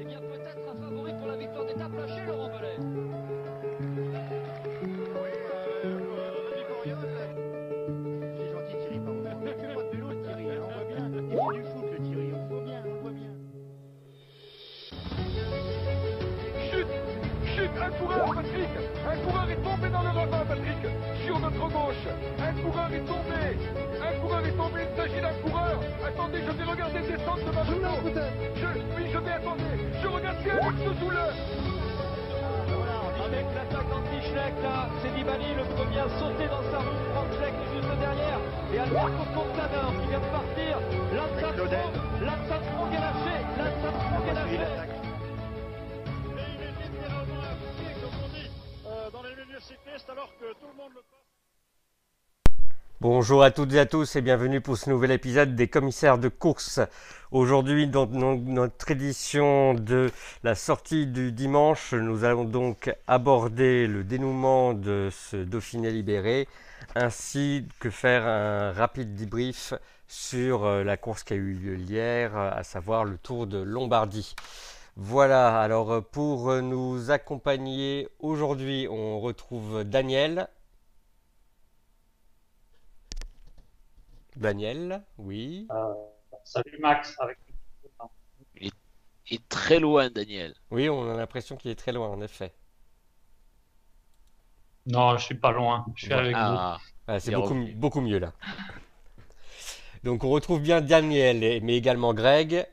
Eh bien, peut-être un favori pour la victoire d'étape lâché, Laurent Belay. C'est gentil Thierry, pardon. On pas de vélo Thierry, hein, on voit bien. Il fait du foot le Thierry, on le voit bien, on le voit bien. Chute Chute Un coureur, Patrick Un coureur est tombé dans le ravin, Patrick Sur notre gauche Un coureur est tombé Un coureur est tombé, il s'agit d'un coureur Attendez, je vais regarder descendre de ma moto je, Oui, je vais attendre Je regarde si Alex Zoule Avec l'attaque d'Anti-Schleck, là, c'est Nibali, le premier à sauter dans sa roue. Franck Schleck est juste derrière. Et Alberto Contador qui vient de partir. Lanzatron, Lanzatron est lâché. Lanzatron est lâché. Et il est littéralement à pied, comme on dit, euh, dans les milieux cyclistes, alors que tout le monde le. Bonjour à toutes et à tous et bienvenue pour ce nouvel épisode des commissaires de course. Aujourd'hui, dans notre édition de la sortie du dimanche, nous allons donc aborder le dénouement de ce Dauphiné libéré, ainsi que faire un rapide débrief sur euh, la course qui a eu lieu hier, à savoir le Tour de Lombardie. Voilà, alors euh, pour euh, nous accompagner aujourd'hui, on retrouve Daniel. Daniel, oui. Euh, salut Max, avec Il est très loin, Daniel. Oui, on a l'impression qu'il est très loin, en effet. Non, je suis pas loin, je suis avec vous. Ah, Ah, c'est Il est beaucoup, mieux là. Donc on retrouve bien Daniel, mais également Greg.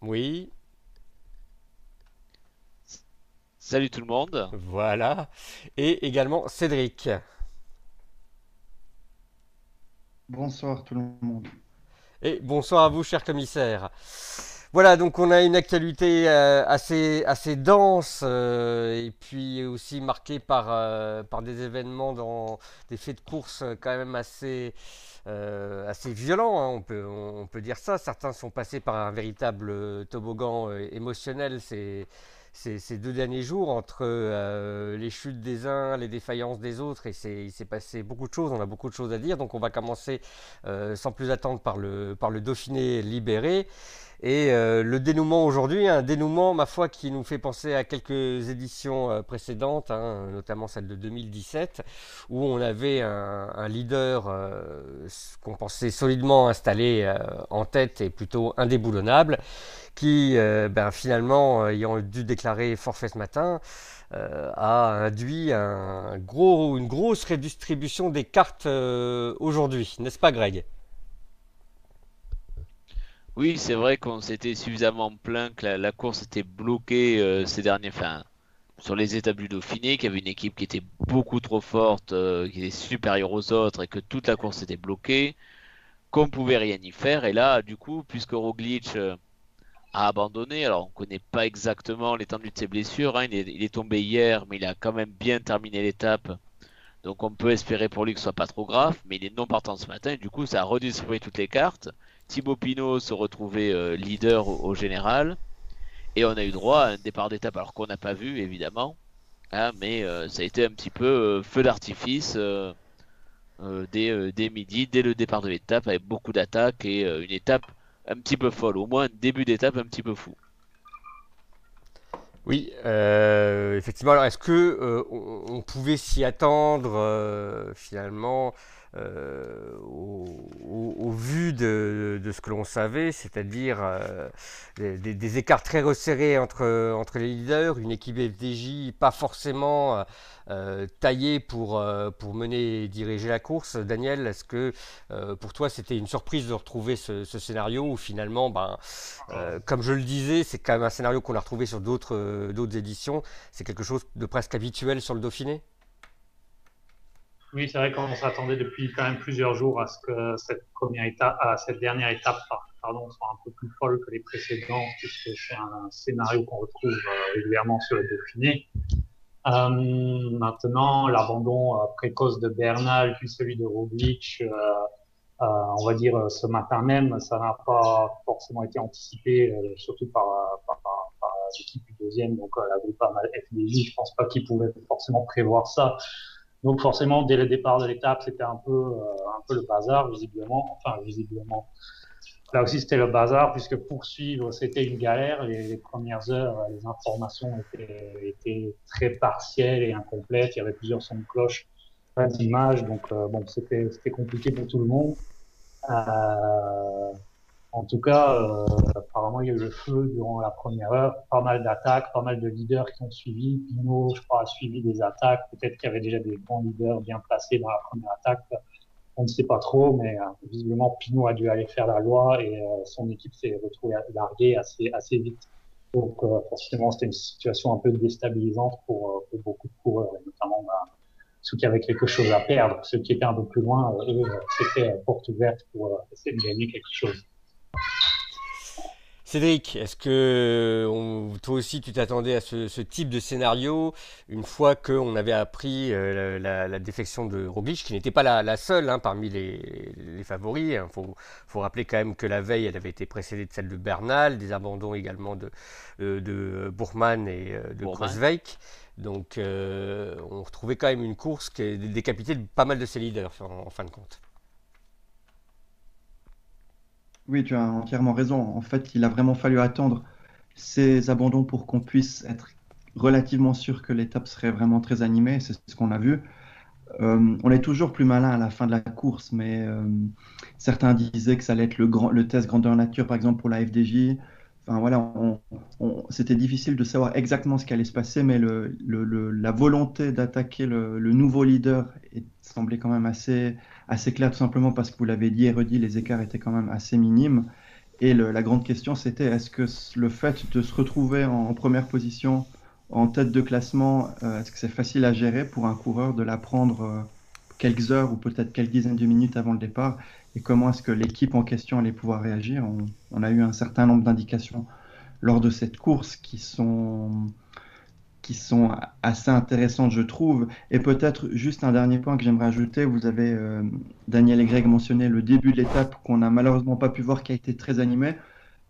Oui, salut tout le monde. voilà. Et également Cédric. Bonsoir tout le monde. Et bonsoir à vous, cher commissaire. Voilà, donc on a une actualité euh, assez, dense euh, et puis aussi marquée par, euh, par des événements dans des faits de course quand même assez, assez violents, hein, on peut, on, peut dire ça. Certains sont passés par un véritable toboggan émotionnel ces, ces, deux derniers jours entre euh, les chutes des uns, les défaillances des autres et il s'est passé beaucoup de choses, on a beaucoup de choses à dire. Donc on va commencer euh, sans plus attendre par le, par le Dauphiné libéré. Et euh, le dénouement aujourd'hui, un dénouement, ma foi, qui nous fait penser à quelques éditions euh, précédentes, hein, notamment celle de 2017, où on avait un, leader euh, qu'on pensait solidement installé euh, en tête et plutôt indéboulonnable, qui euh, ben, finalement, ayant dû déclarer forfait ce matin, a induit une grosse redistribution des cartes aujourd'hui, n'est-ce pas Greg? Oui, c'est vrai qu'on s'était suffisamment plaint que la, course était bloquée euh, ces derniers, enfin, sur les étapes du Dauphiné, qu'il y avait une équipe qui était beaucoup trop forte, euh, qui était supérieure aux autres et que toute la course était bloquée, qu'on pouvait rien y faire. Et là, du coup, puisque Roglic euh, a abandonné, alors on connaît pas exactement l'étendue de ses blessures, hein, il est, il est tombé hier, mais il a quand même bien terminé l'étape. Donc on peut espérer pour lui que ce soit pas trop grave, mais il est non partant ce matin, et du coup ça a redistribué toutes les cartes. Thibaut Pinot se retrouvait euh, leader au, général. Et on a eu droit à un départ d'étape, alors qu'on n'a pas vu évidemment. hein, mais euh, ça a été un petit peu euh, feu d'artifice dès, dès midi, dès le départ de l'étape, avec beaucoup d'attaques et une étape un petit peu folle. Au moins un début d'étape un petit peu fou. Oui, effectivement. Alors, est-ce que on, pouvait s'y attendre finalement? Euh, au, vu de, ce que l'on savait, c'est-à-dire euh, des, écarts très resserrés entre, les leaders, une équipe FDJ pas forcément euh, taillée pour, mener et diriger la course. Daniel, est-ce que pour toi c'était une surprise de retrouver ce, scénario où finalement, ben, comme je le disais, c'est quand même un scénario qu'on a retrouvé sur d'autres éditions. C'est quelque chose de presque habituel sur le Dauphiné? Oui, c'est vrai qu'on s'attendait depuis quand même plusieurs jours à ce que cette première étape, à cette dernière étape, par- pardon, soit un peu plus folle que les précédentes, puisque c'est un scénario qu'on retrouve euh, régulièrement sur le Dauphiné. Euh, maintenant, l'abandon euh, précoce de Bernal, puis celui de Roglic, euh, euh, on va dire ce matin même, ça n'a pas forcément été anticipé, surtout par, par, par- l'équipe du deuxième, donc la groupe FDJ. Je pense pas qu'ils pouvaient forcément prévoir ça. Donc forcément, dès le départ de l'étape, c'était un peu, euh, un peu le bazar, visiblement. Enfin, visiblement. Là aussi, c'était le bazar, puisque poursuivre, c'était une galère. Les, premières heures, les informations étaient, étaient, très partielles et incomplètes. Il y avait plusieurs sons de cloche, pas d'images, donc euh, bon, c'était compliqué pour tout le monde. Euh, en tout cas, euh, apparemment, il y a eu le feu durant la première heure, pas mal d'attaques, pas mal de leaders qui ont suivi. Pinot, je crois, a suivi des attaques. Peut-être qu'il y avait déjà des grands leaders bien placés dans la première attaque on ne sait pas trop, mais euh, visiblement Pinot a dû aller faire la loi et euh, son équipe s'est retrouvée larguée assez, assez vite. Donc euh, forcément, c'était une situation un peu déstabilisante pour, beaucoup de coureurs, et notamment bah, ceux qui avaient quelque chose à perdre. Ceux qui étaient un peu plus loin, eux, c'était porte ouverte pour essayer de gagner quelque chose. Cédric, est-ce que toi aussi tu t'attendais à ce, type de scénario une fois qu'on avait appris euh, la, défection de Roglic, qui n'était pas la, seule hein, parmi les, favoris. Il hein? faut, rappeler quand même que la veille, elle avait été précédée de celle de Bernal, des abandons également de, euh, de Bourman et euh, de Kreuzweig. Donc on retrouvait quand même une course qui a décapité pas mal de ses leaders en fin de compte. Oui, tu as entièrement raison. En fait, il a vraiment fallu attendre ces abandons pour qu'on puisse être relativement sûr que l'étape serait vraiment très animée. C'est ce qu'on a vu. Euh, on est toujours plus malin à la fin de la course, mais euh, certains disaient que ça allait être le, test grandeur nature, par exemple, pour la FDJ. Enfin, voilà, c'était difficile de savoir exactement ce qui allait se passer, mais la volonté d'attaquer le, nouveau leader semblait quand même assez, assez claire, tout simplement parce que vous l'avez dit et redit, les écarts étaient quand même assez minimes. Et la grande question, c'était est-ce que le fait de se retrouver en, première position, en tête de classement, euh, est-ce que c'est facile à gérer pour un coureur de la prendre euh, quelques heures ou peut-être quelques dizaines de minutes avant le départ? Et comment est-ce que l'équipe en question allait pouvoir réagir. On, a eu un certain nombre d'indications lors de cette course qui sont, qui sont assez intéressantes, je trouve. Et peut-être juste un dernier point que j'aimerais ajouter. Vous avez, euh, Daniel et Greg, mentionné le début de l'étape qu'on n'a malheureusement pas pu voir qui a été très animé.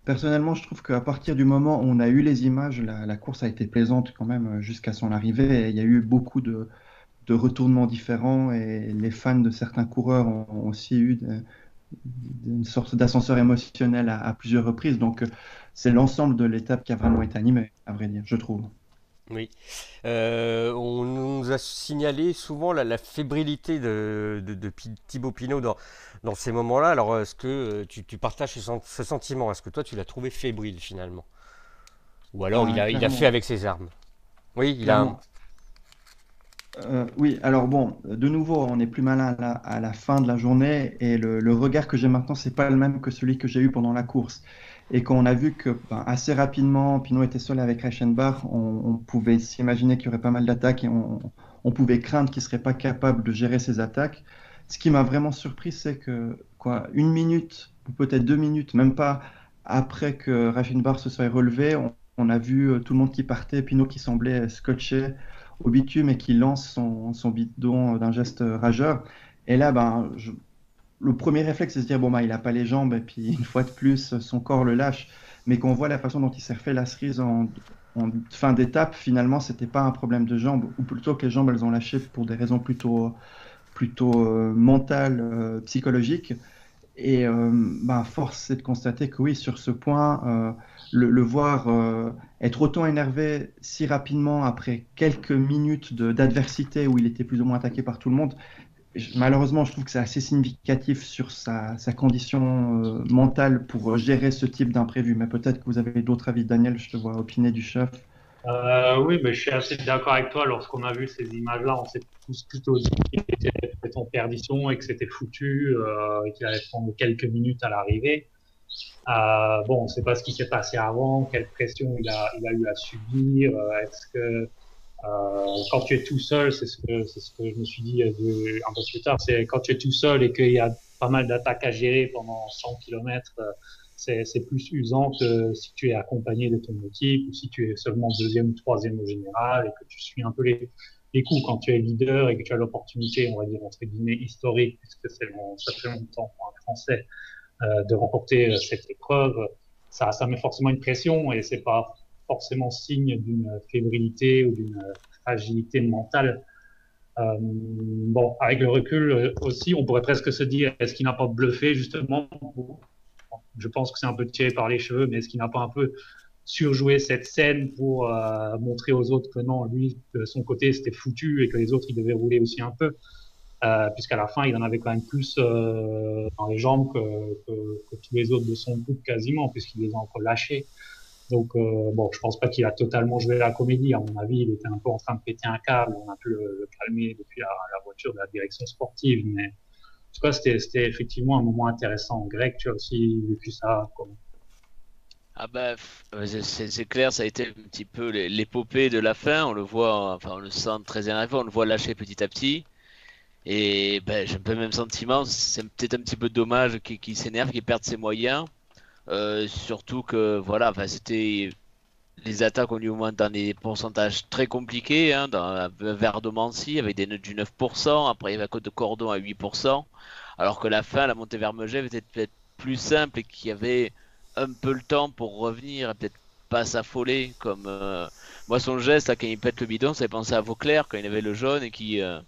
Personnellement, je trouve qu'à partir du moment où on a eu les images, la, la course a été plaisante quand même jusqu'à son arrivée. Et il y a eu beaucoup de, de retournements différents et les fans de certains coureurs ont, aussi eu une sorte d'ascenseur émotionnel à, plusieurs reprises. Donc c'est l'ensemble de l'étape qui a vraiment été animé, à vrai dire, je trouve. Oui. Euh, on nous a signalé souvent la, fébrilité de, de, Thibaut Pinot dans, dans ces moments-là. Alors, est-ce que tu, partages ce, sentiment? Est-ce que toi, tu l'as trouvé fébrile finalement? Ou alors, il, a, il, a, fait avec ses armes? Oui, il a, euh, oui, alors bon, de nouveau, on est plus malin à la, fin de la journée et le, regard que j'ai maintenant, c'est pas le même que celui que j'ai eu pendant la course. Et quand on a vu que ben, assez rapidement, Pinot était seul avec Reichenbach, on, pouvait s'imaginer qu'il y aurait pas mal d'attaques et on, pouvait craindre qu'il serait pas capable de gérer ses attaques. Ce qui m'a vraiment surpris, c'est que une minute ou peut-être deux minutes, même pas après que Reichenbach se soit relevé, on, on a vu euh, tout le monde qui partait, Pinot qui semblait scotché au bitume et qui lance son, bidon d'un geste rageur. Et là, ben, le premier réflexe, c'est de se dire, bon, ben, il n'a pas les jambes, et puis une fois de plus, son corps le lâche. Mais qu'on voit la façon dont il s'est refait la cerise en, fin d'étape, finalement, c'était pas un problème de jambes, ou plutôt que les jambes, elles ont lâché pour des raisons plutôt, plutôt euh, mentales, euh, psychologiques. Et euh, ben, force est de constater que oui, sur ce point, le, voir euh, être autant énervé si rapidement après quelques minutes d'adversité où il était plus ou moins attaqué par tout le monde, malheureusement, je trouve que c'est assez significatif sur sa, condition euh, mentale pour gérer ce type d'imprévu. Mais peut-être que vous avez d'autres avis. Daniel, je te vois opiner du chef. Euh, oui, mais je suis assez d'accord avec toi. Lorsqu'on a vu ces images-là, on s'est tous plutôt dit qu'il était en perdition et que c'était foutu et qu'il allait prendre quelques minutes à l'arrivée. Euh, bon, on ne sait pas ce qui s'est passé avant, quelle pression il a, il a eu à subir. Euh, est-ce que euh, quand tu es tout seul, c'est ce que je me suis dit un peu plus tard, c'est quand tu es tout seul et qu'il y a pas mal d'attaques à gérer pendant 100 km, c'est, plus usant que si tu es accompagné de ton équipe ou si tu es seulement deuxième ou troisième au général et que tu suis un peu les, coups quand tu es leader et que tu as l'opportunité, on va dire entre guillemets historique, puisque c'est ça fait longtemps pour un Français euh, de remporter euh, cette épreuve, ça, ça met forcément une pression et c'est pas forcément signe d'une fébrilité ou d'une fragilité mentale. Euh, bon, avec le recul euh, aussi, on pourrait presque se dire, est-ce qu'il n'a pas bluffé justement Je pense que c'est un peu tiré par les cheveux, mais est-ce qu'il n'a pas un peu surjoué cette scène pour euh, montrer aux autres que non, lui, de son côté, c'était foutu et que les autres, ils devaient rouler aussi un peu? Euh, puisqu'à la fin, il en avait quand même plus euh, dans les jambes que, tous les autres de son groupe quasiment, puisqu'il les a encore lâchés. Donc, bon, je pense pas qu'il a totalement joué la comédie. À mon avis, il était un peu en train de péter un câble. On a pu le, calmer depuis la, voiture de la direction sportive. Mais c'était effectivement un moment intéressant. Grec, tu as aussi vécu ça. Ah bah, c'est clair, ça a été un petit peu l'épopée de la fin. On le voit, enfin, on le sent très énervé, on le voit lâcher petit à petit. Et ben, j'ai un peu le même sentiment. C'est peut-être un petit peu dommage qu'il s'énerve, qu'il perde ses moyens. Euh, surtout que voilà, c'était les attaques ont eu au moins dans des pourcentages très compliqués, hein, dans Verdomancy avec des notes du 9%, après il y avait Côte de Cordon à 8%, alors que la fin, la montée vers Megève était peut-être plus simple et qu'il y avait un peu le temps pour revenir et peut-être pas s'affoler comme euh... moi son geste là, quand il pète le bidon, ça fait penser à Vauclair quand il avait le jaune et qui euh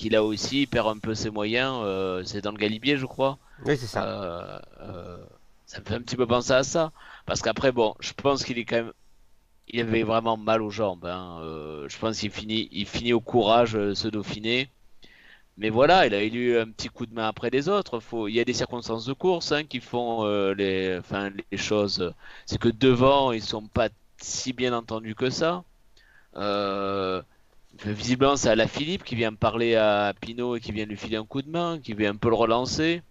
qui là aussi perd un peu ses moyens. Euh, c'est dans le Galibier, je crois. Oui, c'est ça. Ça me fait un petit peu penser à ça. Parce qu'après, bon, je pense qu'il est quand même. Il avait vraiment mal aux jambes. Hein. je pense qu'il finit, il finit au courage ce Dauphiné. Mais voilà, il a eu un petit coup de main après les autres. Il y a des circonstances de course hein, qui font les... Enfin, les choses. C'est que devant, ils sont pas si bien entendus que ça. Euh, Visiblement, c'est à la Philippe qui vient parler à Pinot et qui vient lui filer un coup de main, qui vient un peu le relancer.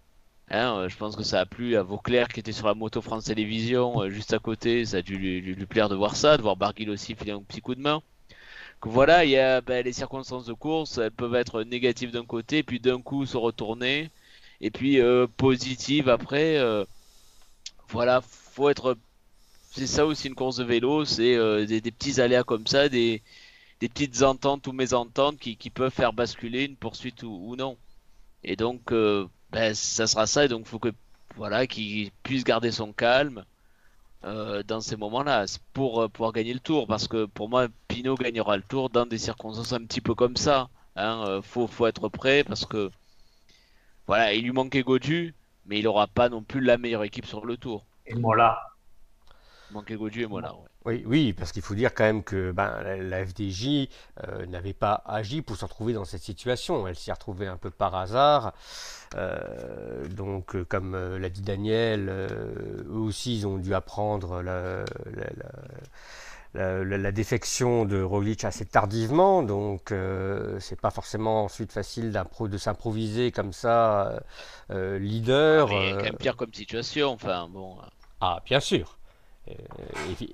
Hein, je pense que ça a plu à Vauclair qui était sur la moto France Télévisions euh, juste à côté. Ça a dû lui, plaire de voir ça, de voir Barguil aussi filer un petit coup de main. Que voilà, il y a ben, les circonstances de course, elles peuvent être négatives d'un côté, puis d'un coup se retourner, et puis euh, positives après. Euh, voilà, faut être. C'est ça aussi une course de vélo, c'est euh, des, petits aléas comme ça, des, petites ententes ou mésententes qui, peuvent faire basculer une poursuite ou, non. Et donc, euh, ben, ça sera ça. Et donc, il faut que voilà, qu'il puisse garder son calme euh, dans ces moments-là pour euh, pouvoir gagner le tour. Parce que pour moi, Pinot gagnera le tour dans des circonstances un petit peu comme ça. Hein. Euh, faut, faut être prêt parce que voilà, il lui manquait Godu, mais il n'aura pas non plus la meilleure équipe sur le tour. Et Mola. Il manquait Godu et Mola, ouais. Oui, oui, parce qu'il faut dire quand même que ben, la, la FDJ euh, n'avait pas agi pour se retrouver dans cette situation. Elle s'y est retrouvée un peu par hasard. Euh, donc, euh, comme l'a dit Daniel, eux aussi, ils ont dû apprendre la, la, la défection de Roglic assez tardivement. Donc, c'est pas forcément ensuite facile de s'improviser comme ça leader. Ah, mais quand même pire comme situation. Enfin, bon. Ah, bien sûr. Euh,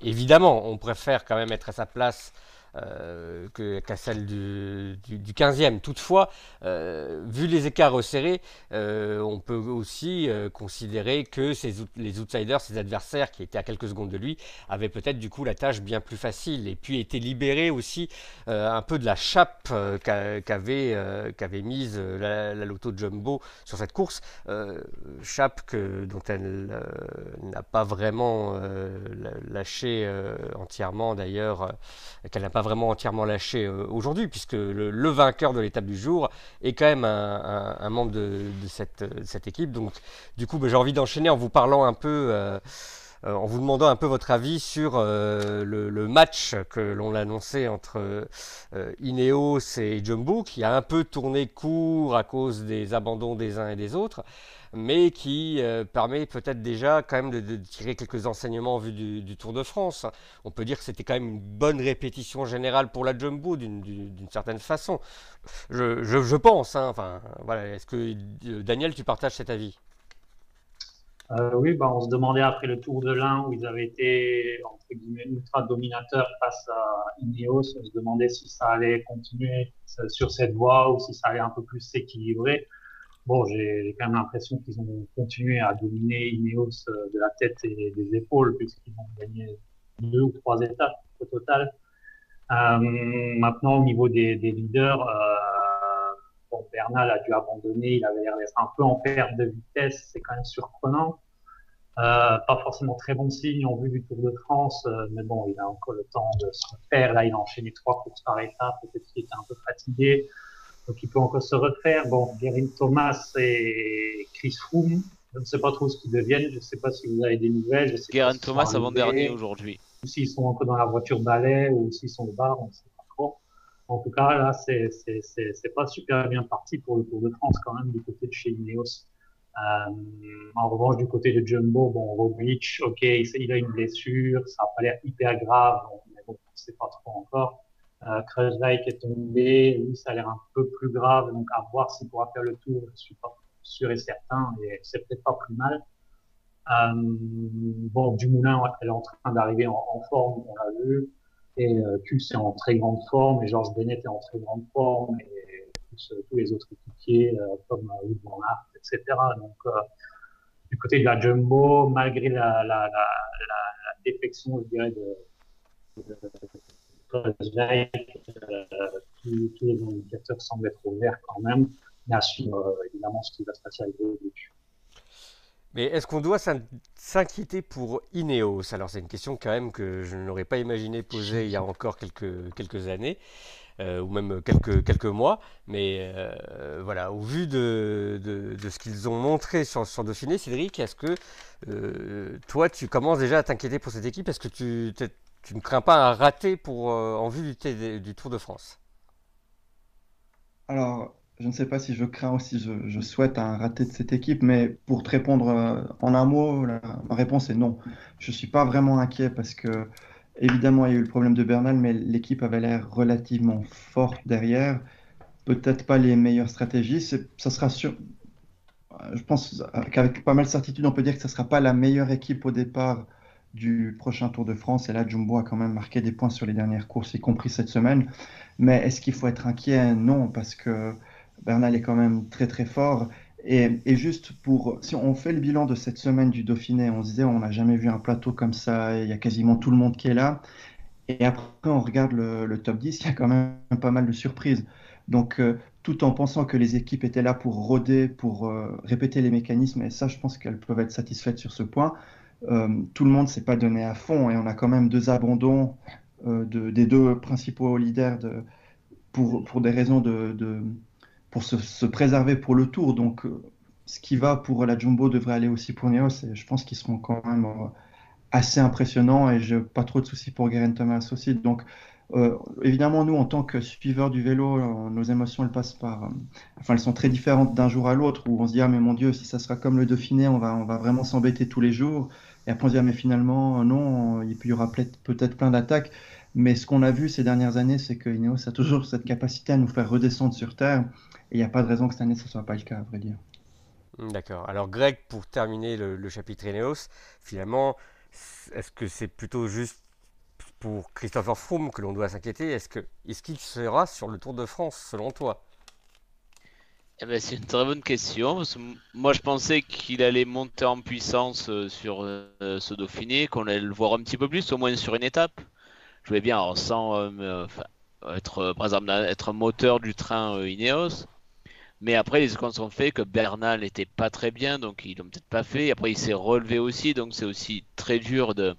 évidemment, on préfère quand même être à sa place euh, qu'à celle du, du, du, 15e. Toutefois, euh, vu les écarts resserrés, euh, on peut aussi euh, considérer que les outsiders, ses adversaires qui étaient à quelques secondes de lui, avaient peut-être du coup la tâche bien plus facile et puis étaient libérés aussi un peu de la chape qu'avait mise la, la, Loto Jumbo sur cette course. chape dont elle n'a pas vraiment lâché entièrement d'ailleurs, qu'elle n'a pas vraiment entièrement lâché euh, aujourd'hui, puisque le, vainqueur de l'étape du jour est quand même un, membre de, de, cette, équipe. Donc, du coup, bah, j'ai envie d'enchaîner en vous parlant un peu. Euh, euh, en vous demandant un peu votre avis sur euh, le, match que l'on annoncé entre euh, Ineos et Jumbo, qui a un peu tourné court à cause des abandons des uns et des autres mais qui euh, permet peut-être déjà quand même de, tirer quelques enseignements en vue du, Tour de France. On peut dire que c'était quand même une bonne répétition générale pour la Jumbo d'une certaine façon. Je, pense. Hein, enfin, voilà. Est-ce que Daniel, tu partages cet avis? Euh, oui, bah, on se demandait après le Tour de l'Ain où ils avaient été entre guillemets ultra dominateurs face à Ineos, on se demandait si ça allait continuer sur cette voie ou si ça allait un peu plus s'équilibrer. Bon, j'ai quand même l'impression qu'ils ont continué à dominer Ineos euh, de la tête et des épaules puisqu'ils ont gagné deux ou trois étapes au total. Euh, maintenant, au niveau des, leaders, euh, Bernal a dû abandonner, il avait l'air d'être un peu en perte de vitesse, c'est quand même surprenant. Pas forcément très bon signe en vue du Tour de France, mais bon, il a encore le temps de se refaire. Là, il a enchaîné trois courses par étape, peut-être qu'il était un peu fatigué. Donc il peut encore se refaire. Bon, Guerin Thomas et Chris Froome, je ne sais pas trop ce qu'ils deviennent. Je ne sais pas si vous avez des nouvelles. Guerin Thomas avant-dernier aujourd'hui. Ou s'ils sont encore dans la voiture balai ou s'ils sont au bar, on ne sait pas trop. En tout cas, là, c'est pas super bien parti pour le Tour de France quand même du côté de chez Ineos. Euh, en revanche, du côté de Jumbo, bon, Roglic, ok, il, a une blessure, ça n'a pas l'air hyper grave, mais bon, on ne sait pas trop encore. Euh, est tombé, lui, ça a l'air un peu plus grave, donc à voir s'il pourra faire le tour, je suis pas sûr et certain, et c'est peut-être pas plus mal. Euh, bon, Dumoulin, elle est en train d'arriver en, forme, on l'a vu, et euh, Kuss est en très grande forme, et Georges Bennett est en très grande forme, et tous, les autres équipiers euh, comme euh, Aert, etc. Donc, euh, du côté de la Jumbo, malgré la, défection, je dirais, de tous, tous, les indicateurs semblent être ouverts quand même, mais à suivre évidemment ce qui va se passer avec le début. Mais est-ce qu'on doit s'inquiéter pour Ineos? Alors c'est une question quand même que je n'aurais pas imaginé poser il y a encore quelques, années. Euh, ou même quelques, mois. Mais euh, voilà, au vu de, ce qu'ils ont montré sur, sur Dauphiné, Cédric, est-ce que euh, toi, tu commences déjà à t'inquiéter pour cette équipe? Est-ce que tu, tu, ne crains pas un raté pour, en vue du, du, Tour de France? Alors, je ne sais pas si je crains aussi, je, je, souhaite un raté de cette équipe, mais pour te répondre en un mot, ma réponse est non. Je ne suis pas vraiment inquiet parce que Évidemment, il y a eu le problème de Bernal, mais l'équipe avait l'air relativement forte derrière. Peut-être pas les meilleures stratégies. Ça sera sûr. Je pense qu'avec pas mal de certitude, on peut dire que ce ne sera pas la meilleure équipe au départ du prochain Tour de France. Et là, Jumbo a quand même marqué des points sur les dernières courses, y compris cette semaine. Mais est-ce qu'il faut être inquiet? Non, parce que Bernal est quand même très très fort. Et, juste pour, si on fait le bilan de cette semaine du Dauphiné, on se disait on n'a jamais vu un plateau comme ça, il y a quasiment tout le monde qui est là. Et après, on regarde le, top 10, il y a quand même pas mal de surprises. Donc, euh, tout en pensant que les équipes étaient là pour rôder, pour euh, répéter les mécanismes, et ça, je pense qu'elles peuvent être satisfaites sur ce point, tout le monde s'est pas donné à fond, et on a quand même deux abandons de, des deux principaux leaders de, pour, pour des raisons de, pour se, se, préserver pour le tour. Donc, euh, ce qui va pour la Jumbo devrait aller aussi pour Neos. Et je pense qu'ils seront quand même euh, assez impressionnants. Et j'ai pas trop de soucis pour Guerin Thomas aussi. Donc, euh, évidemment, nous, en tant que suiveurs du vélo, euh, nos émotions, elles passent par. Euh, enfin, elles sont très différentes d'un jour à l'autre, où on se dit, ah, mais mon Dieu, si ça sera comme le Dauphiné, on va, on va vraiment s'embêter tous les jours. Et après, on se dit, ah, mais finalement, non, il y aura peut-être plein d'attaques. Mais ce qu'on a vu ces dernières années, c'est que Ineos a toujours cette capacité à nous faire redescendre sur Terre. Et il n'y a pas de raison que cette année, ce ne soit pas le cas, à vrai dire. Hmm, d'accord. Alors, Greg, pour terminer le, chapitre Ineos, finalement, est-ce que c'est plutôt juste pour Christopher Froome que l'on doit s'inquiéter? Est-ce qu'il est qu'il sera sur le Tour de France, selon toi? Eh ben, C'est une très bonne question. moi, je pensais qu'il allait monter en puissance euh, sur euh, ce Dauphiné, qu'on allait le voir un petit peu plus, au moins sur une étape je voulais bien, sans euh, être, par exemple, être moteur du train Ineos. Mais après, les secondes sont faits que Bernal n'était pas très bien, donc ils l'ont peut-être pas fait. Après, il s'est relevé aussi, donc c'est aussi très dur de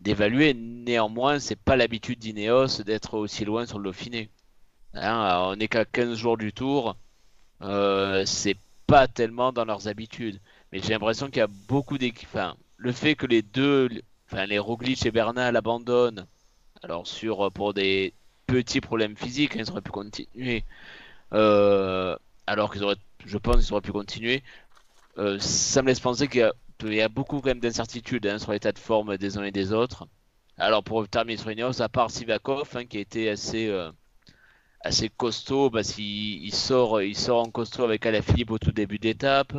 d'évaluer. Néanmoins, c'est pas l'habitude d'Ineos d'être aussi loin sur le Dauphiné. Hein, on n'est qu'à 15 jours du tour. Euh, c'est pas tellement dans leurs habitudes. Mais j'ai l'impression qu'il y a beaucoup d'équipes. Le fait que les deux, enfin, les Roglic et Bernal abandonnent alors sur euh, pour des petits problèmes physiques, hein, ils auraient pu continuer. Euh, alors qu'ils auraient, je pense, qu'ils auraient pu continuer. Ça me laisse penser qu'il y, a beaucoup quand même d'incertitudes hein, sur l'état de forme des uns et des autres. Alors pour terminer sur Ineos, à part Sivakov, hein, qui a été assez assez costaud, parce qu'il il sort, il sort en costaud avec Alaphilippe au tout début d'étape.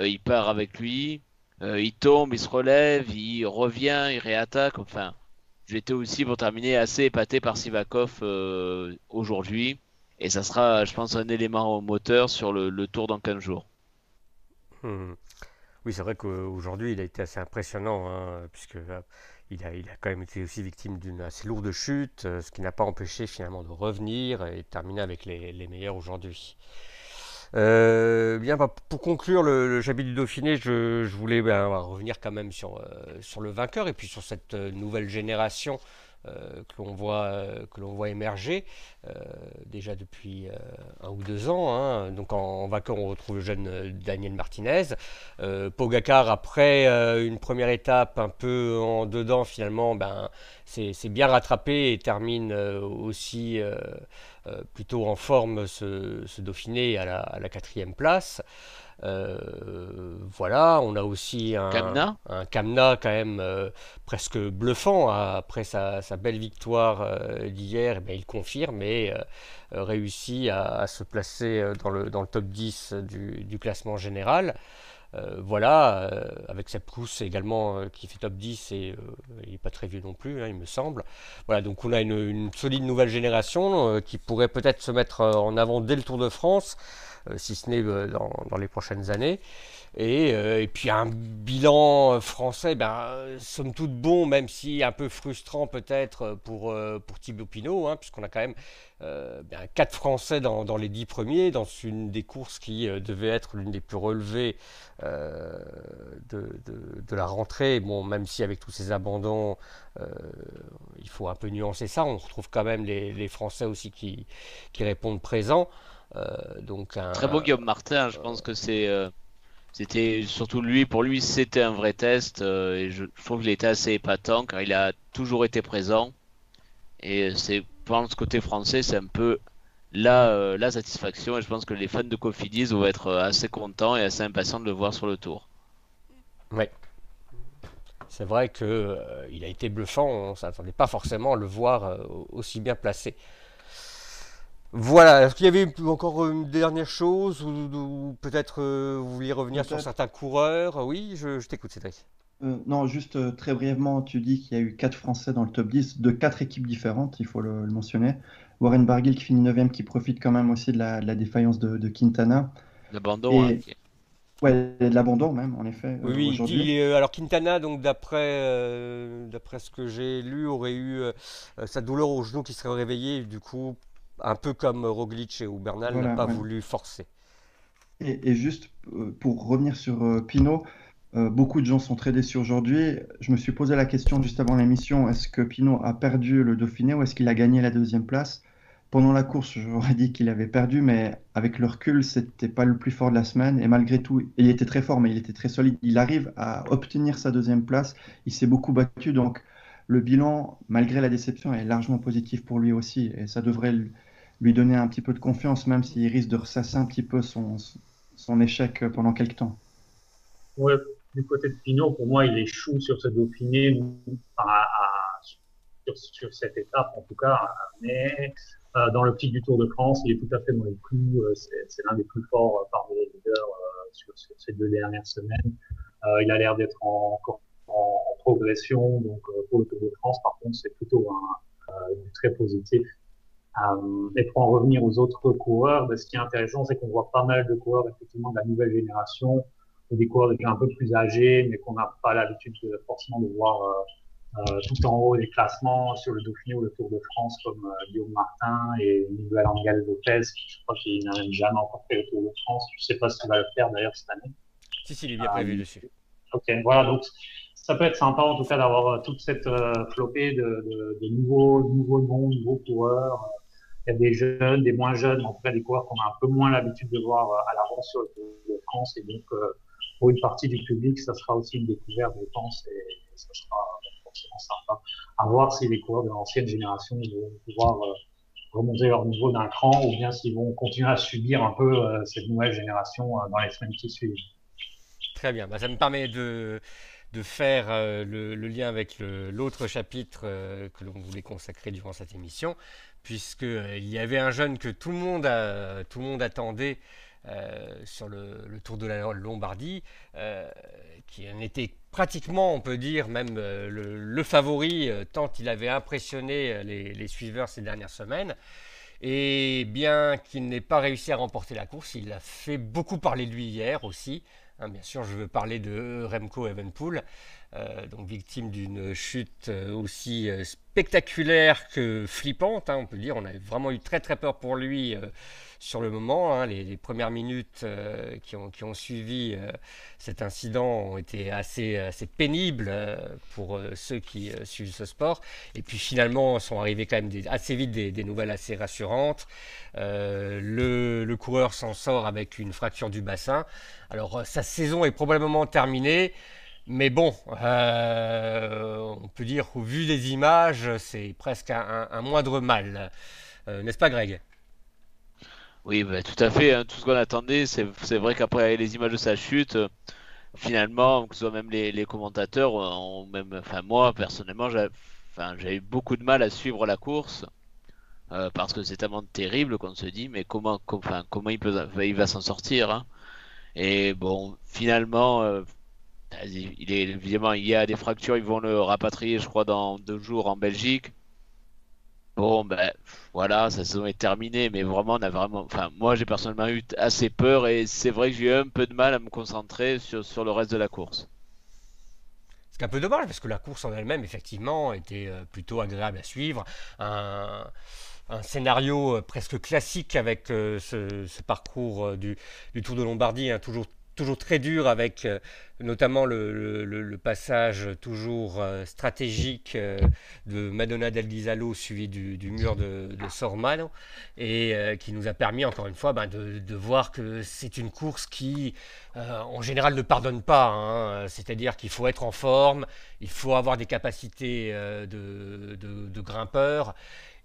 il part avec lui. il tombe, il se relève, il revient, il réattaque. Enfin, J'étais aussi, pour terminer, assez épaté par Sivakov euh, aujourd'hui. Et ça sera, je pense, un élément moteur sur le, tour dans 15 jours. Hmm. Oui, c'est vrai qu'aujourd'hui, il a été assez impressionnant, hein, puisque euh, il a, quand même été aussi victime d'une assez lourde chute, euh, ce qui n'a pas empêché finalement de revenir et terminer avec les, meilleurs aujourd'hui. Euh, bien, bah, pour conclure le, le du Dauphiné, je, voulais ben, revenir quand même sur, euh, sur le vainqueur et puis sur cette nouvelle génération que l'on voit, que l'on voit émerger déjà depuis un ou deux ans. Hein. Donc en, vacances, on retrouve le jeune Daniel Martinez. Pogacar, après une première étape un peu en dedans, finalement, ben, c'est bien rattrapé et termine aussi plutôt en forme ce, Dauphiné à la quatrième place. Euh, voilà, on a aussi un Kamna, un Kamna quand même euh, presque bluffant après sa, belle victoire euh, d'hier. Eh il confirme et réussit à, se placer dans le, dans le top 10 du, classement général. Voilà, avec cette course également qui fait top 10 et il n'est pas très vieux non plus, hein, il me semble. Voilà, donc on a une, solide nouvelle génération qui pourrait peut-être se mettre en avant dès le Tour de France. Euh, si ce n'est euh, dans, les prochaines années. Et, euh, puis un bilan français, ben, somme toute bon, même si un peu frustrant peut-être pour, pour Thibaut Pinot, hein, puisqu'on a quand même euh, ben, quatre Français dans, dans, les dix premiers, dans une des courses qui devait être l'une des plus relevées euh, de, de, de, la rentrée. Bon, même si avec tous ces abandons, il faut un peu nuancer ça, on retrouve quand même les, les Français aussi qui, qui répondent présents. Euh, donc Très beau Guillaume Martin, je pense que c'est euh, c'était surtout lui, pour lui, c'était un vrai test. Euh, et je, trouve qu'il était assez épatant car il a toujours été présent. Et c'est, pour ce côté français, c'est un peu la, la satisfaction. Et je pense que les fans de Cofidis vont être assez contents et assez impatients de le voir sur le tour. Oui. C'est vrai qu'il il a été bluffant. On ne s'attendait pas forcément à le voir aussi bien placé. Voilà, est-ce qu'il y avait encore une dernière chose ou, peut-être euh, vous vouliez revenir sur certains coureurs? Oui, je, t'écoute Cédric. Euh, non, juste euh, très brièvement, tu dis qu'il y a eu quatre Français dans le top 10 de quatre équipes différentes, il faut le, mentionner. Warren Barguil qui finit 9 qui profite quand même aussi de la, défaillance de, Quintana. L'abandon, hein, Ouais, de l'abandon même, en effet. Oui, oui alors Quintana, donc d'après d'après ce que j'ai lu, aurait eu sa douleur au genou qui serait réveillée, du coup un peu comme Roglic et Bernal n'a pas voulu forcer. Et, juste euh, pour revenir sur euh, Pinot, euh, beaucoup de gens sont très déçus aujourd'hui. Je me suis posé la question juste avant l'émission est-ce que Pinot a perdu le Dauphiné ou est-ce qu'il a gagné la deuxième place? Pendant la course, j'aurais dit qu'il avait perdu, mais avec le recul, c'était pas le plus fort de la semaine. Et malgré tout, il était très fort, mais il était très solide. Il arrive à obtenir sa deuxième place. Il s'est beaucoup battu, donc le bilan, malgré la déception, est largement positif pour lui aussi. Et ça devrait lui donner un petit peu de confiance, même s'il risque de ressasser un petit peu son, échec pendant quelques temps. Ouais, du côté de Pinot, pour moi, il échoue sur ce Dauphiné, sur, cette étape en tout cas, mais dans l'optique du Tour de France, il est tout à fait dans les clous. Euh, c'est l'un des plus forts euh, parmi les leaders sur, ces deux dernières semaines. il a l'air d'être encore en, progression, donc pour le Tour de France, par contre, c'est plutôt un, très positif. Euh, et pour en revenir aux autres coureurs, ben, ce qui est intéressant, c'est qu'on voit pas mal de coureurs effectivement de la nouvelle génération, ou des coureurs déjà un peu plus âgés, mais qu'on n'a pas l'habitude de, forcément de voir euh, euh, tout en haut des classements sur le Dauphiné ou le Tour de France, comme euh, Guillaume Martin et Miguel Angel Lopez, je crois qu'il n'a même jamais encore fait le Tour de France. Je sais pas s'il va le faire d'ailleurs cette année. Si, si, il est bien prévu euh, dessus. Ok, voilà, donc ça peut être sympa en tout cas d'avoir toute cette flopée de, de, de, nouveaux, nouveaux noms, nouveaux coureurs il y a des jeunes, des moins jeunes, en tout cas des coureurs qu'on a un peu moins l'habitude de voir euh, à l'avance sur le Tour de France. Et donc, euh, pour une partie du public, ça sera aussi une découverte, je pense, et ça sera à voir si les coureurs de l'ancienne génération vont pouvoir euh, remonter leur niveau d'un cran ou bien s'ils vont continuer à subir un peu cette nouvelle génération dans les semaines qui suivent. Très bien, bah, ça me permet de, de faire le, lien avec l'autre chapitre que l'on voulait consacrer durant cette émission, puisqu'il euh, y avait un jeune que tout le monde, tout le monde attendait euh, sur le, Tour de la Lombardie, euh, qui en était pratiquement, on peut dire, même le, favori, tant il avait impressionné les, suiveurs ces dernières semaines. Et bien qu'il n'ait pas réussi à remporter la course, il a fait beaucoup parler de lui hier aussi. Hein, bien sûr, je veux parler de Remco Evenpool. Donc victime d'une chute aussi spectaculaire que flippante, hein, on peut dire. On a vraiment eu très très peur pour lui sur le moment. Hein, les, premières minutes euh, qui, ont, suivi euh, cet incident ont été assez, assez pénibles euh, pour ceux qui suivent ce sport. Et puis finalement, sont arrivées quand même assez vite des, nouvelles assez rassurantes. Le, coureur s'en sort avec une fracture du bassin. Alors sa saison est probablement terminée. Mais bon, on peut dire qu'au vu des images, c'est presque un, moindre mal. N'est-ce pas Greg? Oui, bah, tout à fait. Hein. tout ce qu'on attendait, c'est vrai qu'après les images de sa chute, euh, finalement, que ce soit même les, commentateurs, euh, même, enfin moi personnellement, j'ai eu beaucoup de mal à suivre la course euh, parce que c'est tellement terrible qu'on se dit, mais comment, enfin, comment il peut, va s'en sortir hein. Et bon, finalement, il est évidemment il y a des fractures, ils vont le rapatrier, je crois, dans deux jours en Belgique. Bon, ben voilà, sa saison est terminée, mais vraiment, on a vraiment. Enfin, moi, j'ai personnellement eu assez peur et c'est vrai que j'ai eu un peu de mal à me concentrer sur, sur le reste de la course. C'est un peu dommage parce que la course en elle-même, effectivement, était euh, plutôt agréable à suivre. Un, scénario euh, presque classique avec euh, ce, parcours du, du, Tour de Lombardie, hein, toujours toujours très dur avec euh, notamment le, passage toujours euh, stratégique euh, de Madonna del Ghisalo suivi du, mur de, de Sormano et qui nous a permis encore une fois ben, de, voir que c'est une course qui en général ne pardonne pas hein. c'est-à-dire qu'il faut être en forme il faut avoir des capacités de, grimpeur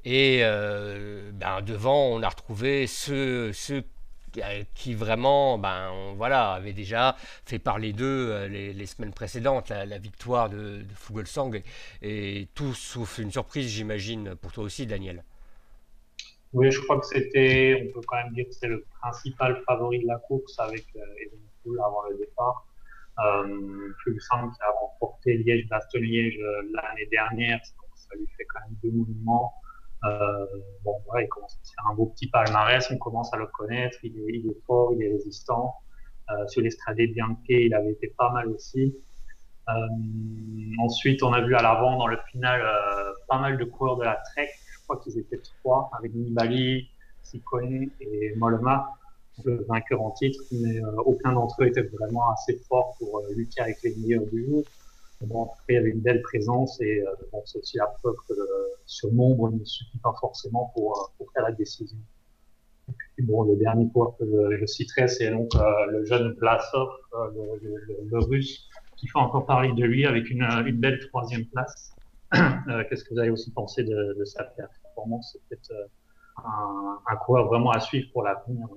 et ben, devant on a retrouvé ceux, ceux qui vraiment ben, voilà, avait déjà fait parler d'eux euh, les, semaines précédentes, la, victoire de, de Fugelsang, et, tout sauf une surprise, j'imagine, pour toi aussi, Daniel. Oui, je crois que c'était, on peut quand même dire que c'était le principal favori de la course avec euh, avant le départ. Euh, Fuglsang qui a remporté Liège-Bastogne-Liège euh, l'année dernière, ça lui fait quand même deux mouvements. Euh, bon, voilà, il commence à faire un beau petit palmarès, on commence à le connaître, il est, fort, il est résistant. Euh, sur l'Estrade Bianche, il avait été pas mal aussi. Euh, ensuite, on a vu à l'avant, dans le final, euh, pas mal de coureurs de la Trek. Je crois qu'ils étaient trois, avec Nibali, Sicone et Molema, le vainqueur en titre, mais euh, aucun d'entre eux était vraiment assez fort pour lutter avec les meilleurs du jour. Y avait une belle présence et euh, bon, c'est aussi la preuve que ce nombre ne suffit pas forcément pour, euh, faire la décision. Bon, le dernier point que je, citerai, c'est donc euh, le jeune Blasov, le, russe, qui fait encore parler de lui avec une, belle troisième place. Qu'est-ce que vous avez aussi pensé de, sa performance? C'est peut-être un coureur vraiment à suivre pour l'avenir.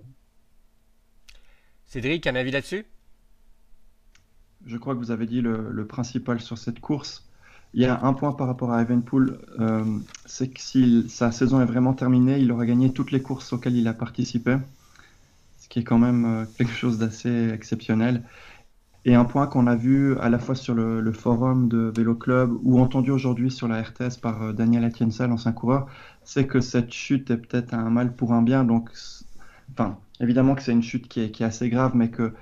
Cédric, un avis là-dessus? Je crois que vous avez dit le, principal sur cette course. Il y a un point par rapport à Evenpool, euh, c'est que si sa saison est vraiment terminée, il aura gagné toutes les courses auxquelles il a participé, ce qui est quand même euh, quelque chose d'assez exceptionnel. Et un point qu'on a vu à la fois sur le, forum de Vélo Club ou entendu aujourd'hui sur la RTS par euh, Daniel Atiensal, ancien coureur, c'est que cette chute est peut-être un mal pour un bien. Donc, enfin, évidemment que c'est une chute qui est, qui est assez grave, mais que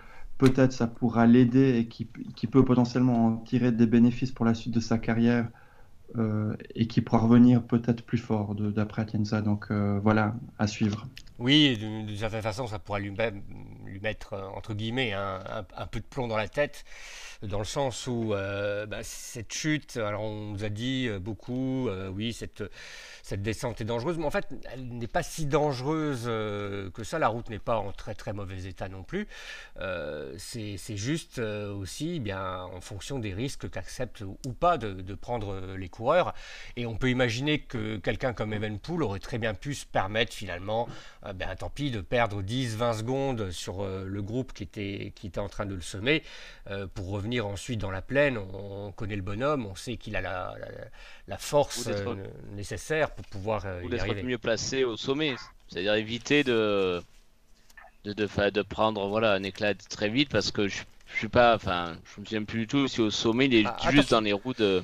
peut-être ça pourra l'aider et qui, peut potentiellement en tirer des bénéfices pour la suite de sa carrière euh, et qui pourra revenir peut-être plus fort d'après Atienza. Donc euh, voilà, à suivre. Oui, d'une certaine façon, ça pourra lui, lui mettre, euh, entre guillemets, un, peu de plomb dans la tête, dans le sens où bah, cette chute, alors on nous a dit beaucoup, oui, cette descente est dangereuse, mais en fait, elle n'est pas si dangereuse euh, que ça. La route n'est pas en très très mauvais état non plus. Euh, c'est juste euh, aussi eh bien en fonction des risques qu'acceptent ou pas de, prendre les coureurs. Et on peut imaginer que quelqu'un comme Evenpool aurait très bien pu se permettre finalement, ben, tant pis, de perdre 10-20 secondes sur le groupe qui était, qui était en train de le semer pour revenir ensuite dans la plaine. On, connaît le bonhomme, on sait qu'il a la, la force nécessaire pour pouvoir euh, Ou mieux placé au sommet, c'est-à-dire éviter de de, de, de prendre voilà un éclat très vite parce que je, je suis pas, enfin, je me souviens plus du tout si au sommet il est ah, juste dans les roues de.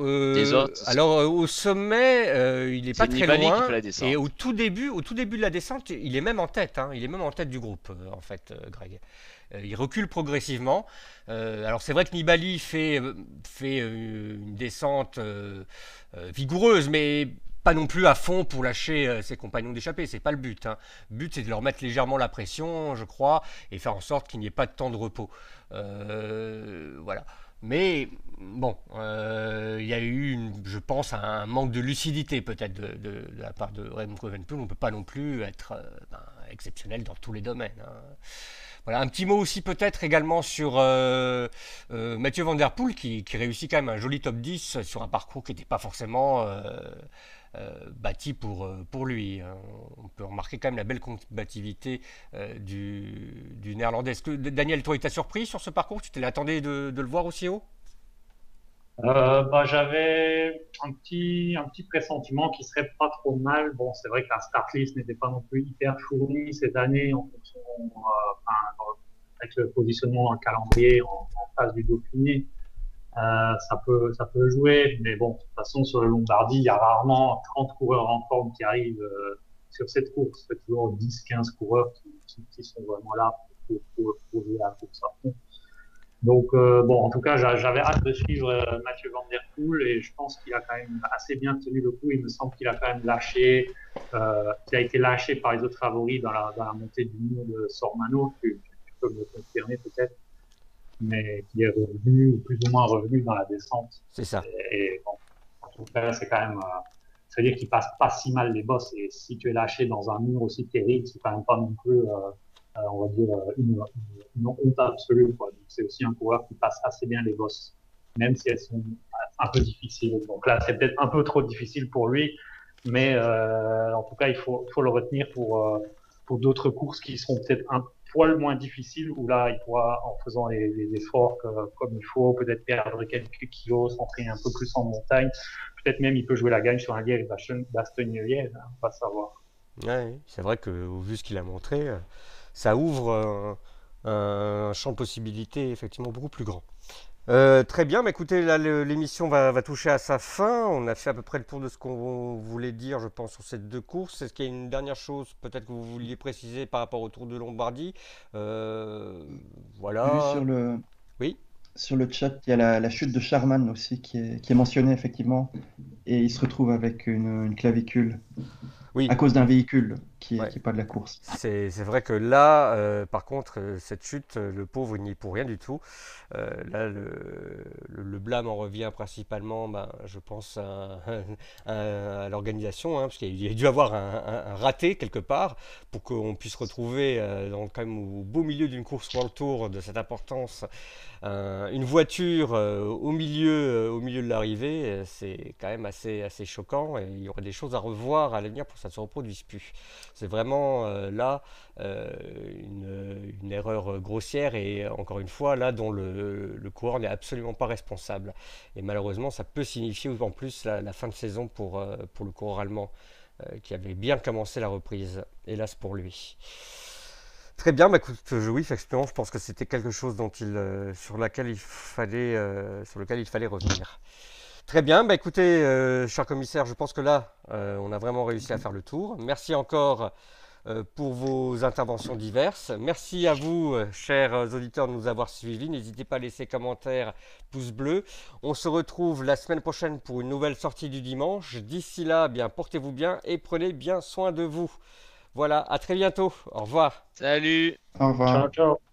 Euh, Des autres, c'est- alors euh, au sommet, euh, il n'est pas très Nibali loin. Et au tout début, au tout début de la descente, il est même en tête. hein, il est même en tête du groupe, en fait, Greg. Il recule progressivement. Alors c'est vrai que Nibali fait, fait une descente vigoureuse, mais pas non plus à fond pour lâcher ses compagnons d'échappée. C'est pas le but. hein. Le but c'est de leur mettre légèrement la pression, je crois, et faire en sorte qu'il n'y ait pas de temps de repos. Voilà. Mais bon, euh, il y a eu, je pense, un manque de lucidité peut-être de, la part de Raymond Covenpool. On ne peut pas non plus être euh, ben, exceptionnel dans tous les domaines. hein. Voilà, un petit mot aussi peut-être également sur euh, Mathieu Van Der Poel qui, qui réussit quand même un joli top 10 sur un parcours qui n'était pas forcément bâti pour, euh, pour lui. hein. On peut remarquer quand même la belle combativité euh, du, du néerlandais. Que Daniel, toi, il t'a surpris sur ce parcours? Tu t'attendais de, de le voir aussi haut? Euh, bah, j'avais un petit, un petit pressentiment qui serait pas trop mal. Bon, c'est vrai que la start list n'était pas non plus hyper fournie cette année en fonction, euh, avec le positionnement dans le calendrier en, en phase du Dauphiné. Euh, ça peut, ça peut jouer, mais bon, de toute façon, sur le Lombardie, il y a rarement 30 coureurs en forme qui arrivent euh, sur cette course. C'est toujours 10, 15 coureurs qui, sont vraiment là pour, jouer la course à fond. Donc, euh, bon, en tout cas, j'a- j'avais hâte de suivre Mathieu Van Der Poel et je pense qu'il a quand même assez bien tenu le coup. Il me semble qu'il a quand même lâché, qu'il a été lâché par les autres favoris dans la, montée du mur de Sormano. Tu, tu peux me confirmer peut-être, mais qu'il est revenu, ou plus ou moins revenu dans la descente. C'est ça. Et, et bon, en tout cas, c'est quand même, euh, ça veut dire qu'il passe pas si mal les bosses. Et si tu es lâché dans un mur aussi terrible, c'est quand même pas non plus, euh, euh, on va dire, euh, une, honte absolue. Quoi. Donc, c'est aussi un coureur qui passe assez bien les bosses, même si elles sont un peu difficiles. Donc là, c'est peut-être un peu trop difficile pour lui, mais euh, en tout cas, il faut, faut le retenir pour, euh, pour d'autres courses qui seront peut-être un poil moins difficiles, où là, il pourra, en faisant les, efforts comme il faut, peut-être perdre quelques kilos, s'entraîner un peu plus en montagne. Peut-être même, il peut jouer la gagne sur un liège bastogne-liège, hein, on va savoir. Ouais, c'est vrai que vu ce qu'il a montré, euh, ça ouvre un, un champ de possibilités effectivement beaucoup plus grand. Euh, très bien, mais écoutez, là l'émission va, va toucher à sa fin. On a fait à peu près le tour de ce qu'on voulait dire, je pense, sur ces deux courses. Est-ce qu'il y a une dernière chose peut-être que vous vouliez préciser par rapport au Tour de Lombardie? Euh, Voilà. Sur le, Oui. sur le chat, il y a la, la chute de Charman aussi qui est, qui est mentionnée effectivement. Et il se retrouve avec une, une clavicule Oui. à cause d'un véhicule qui n'est Ouais. pas de la course. C'est vrai que là, euh, par contre, euh, cette chute, euh, le pauvre, il n'y est pour rien du tout. Euh, là, le, le- le blâme en revient principalement, ben, je pense, à, à- à l'organisation, hein, parce qu'il y a dû avoir un, un- un raté quelque part pour qu'on puisse retrouver, euh, dans, quand même au beau milieu d'une course World Tour de cette importance, un- une voiture au milieu, au milieu de l'arrivée. C'est quand même assez, assez choquant et il y aurait des choses à revoir à l'avenir pour que ça ne se reproduise plus. C'est vraiment euh, là euh, une, erreur grossière et encore une fois là dont le, coureur n'est absolument pas responsable. Et malheureusement, ça peut signifier en plus la, fin de saison pour, euh, le coureur allemand qui avait bien commencé la reprise, hélas pour lui. Très bien, bah écoute, oui, je pense que c'était quelque chose sur lequel il fallait revenir. Très bien, bah écoutez, euh, cher commissaire, je pense que là, euh, on a vraiment réussi à faire le tour. Merci encore euh, pour vos interventions diverses. Merci à vous, chers auditeurs, de nous avoir suivis. N'hésitez pas à laisser commentaires, pouces bleus. On se retrouve la semaine prochaine pour une nouvelle sortie du dimanche. D'ici là, eh bien portez-vous bien et prenez bien soin de vous. Voilà, à très bientôt. Au revoir. Salut Au revoir. Ciao, ciao.